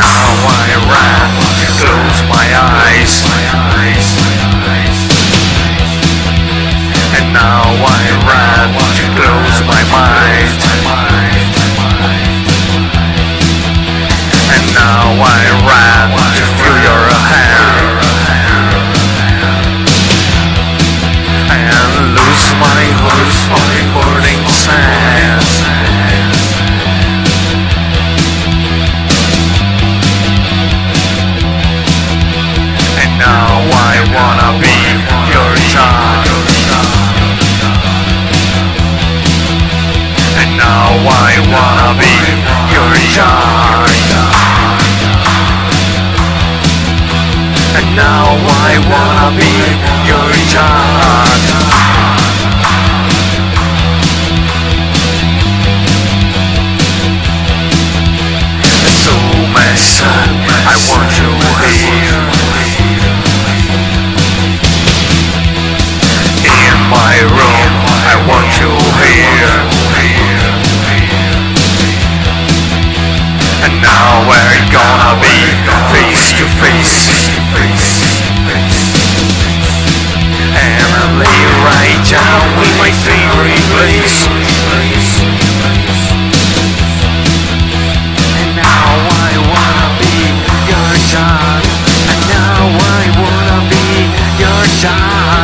Now I ran close my eyes. And now I ran I wanna be your child. And now I wanna be your child. So son, I want you here. Favorite place. And now I wanna be your child. And now I wanna be your.